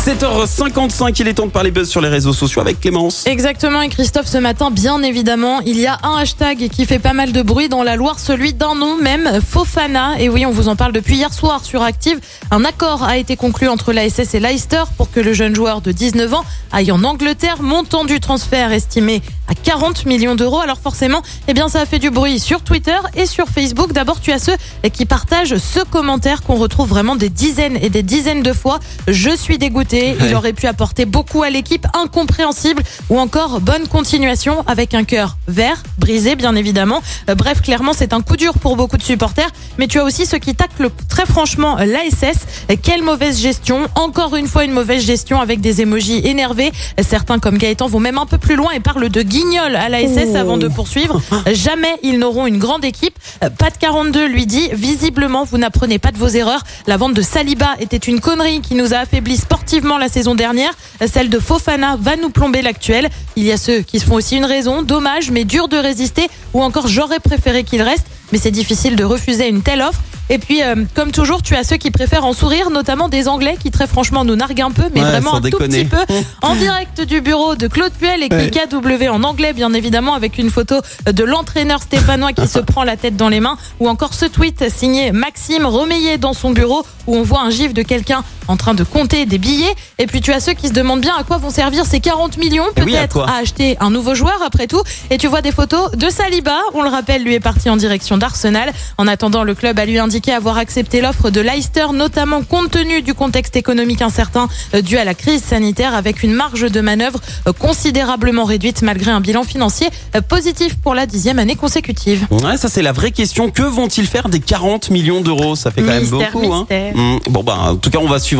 7h55, il est temps de parler buzz sur les réseaux sociaux avec Clémence. Exactement, et Christophe, ce matin, bien évidemment, il y a un hashtag qui fait pas mal de bruit dans la Loire, celui d'un nom même, Fofana. Et oui, on vous en parle depuis hier soir sur Active. Un accord a été conclu entre l'ASS et Leicester pour que le jeune joueur de 19 ans aille en Angleterre, montant du transfert estimé à 40 millions d'euros. Alors forcément, eh bien, ça a fait du bruit sur Twitter et sur Facebook. D'abord, tu as ceux qui partagent ce commentaire qu'on retrouve vraiment des dizaines et des dizaines de fois. Je suis dégoûté. Il aurait pu apporter beaucoup à l'équipe, incompréhensible, ou encore bonne continuation avec un cœur vert, brisé bien évidemment. Euh, Bref, clairement, c'est un coup dur pour beaucoup de supporters. Mais tu as aussi ceux qui taclent très franchement l'ASS. Quelle mauvaise gestion. Encore une fois, une mauvaise gestion avec des émojis énervés. Certains, comme Gaëtan, vont même un peu plus loin et parlent de guignol à l'ASS avant de poursuivre. Jamais ils n'auront une grande équipe. Euh, Pat 42 lui dit, visiblement, vous n'apprenez pas de vos erreurs. La vente de Saliba était une connerie qui nous a affaibli sportivement la saison dernière. Celle de Fofana va nous plomber l'actuel. Il y a ceux qui se font aussi une raison. Dommage, mais dur de résister. Ou encore, j'aurais préféré qu'il reste. Mais c'est difficile de refuser une telle offre. Et puis, euh, comme toujours, tu as ceux qui préfèrent en sourire, notamment des Anglais qui très franchement nous narguent un peu, mais Ouais, vraiment un tout petit peu. En direct du bureau de Claude Puel et Ouais. KW en anglais, bien évidemment, avec une photo de l'entraîneur stéphanois qui se prend la tête dans les mains, ou encore ce tweet signé Maxime remeillé dans son bureau, où on voit un gif de quelqu'un en train de compter des billets. Et puis tu as ceux qui se demandent bien à quoi vont servir ces 40 millions, Eh oui, à peut-être à acheter un nouveau joueur après tout. Et tu vois des photos de Saliba, on le rappelle, lui est parti en direction d'Arsenal. En attendant, le club a lui indiqué avoir accepté l'offre de Leicester, notamment compte tenu du contexte économique incertain euh, dû à la crise sanitaire, avec une marge de manœuvre euh, considérablement réduite malgré un bilan financier euh, positif pour la dixième année consécutive. Ouais, ça c'est la vraie question. Que vont-ils faire des 40 millions d'euros? Ça fait quand Mystère, même beaucoup. Hein. mystère. Hmm, Bon bah en tout cas on va suivre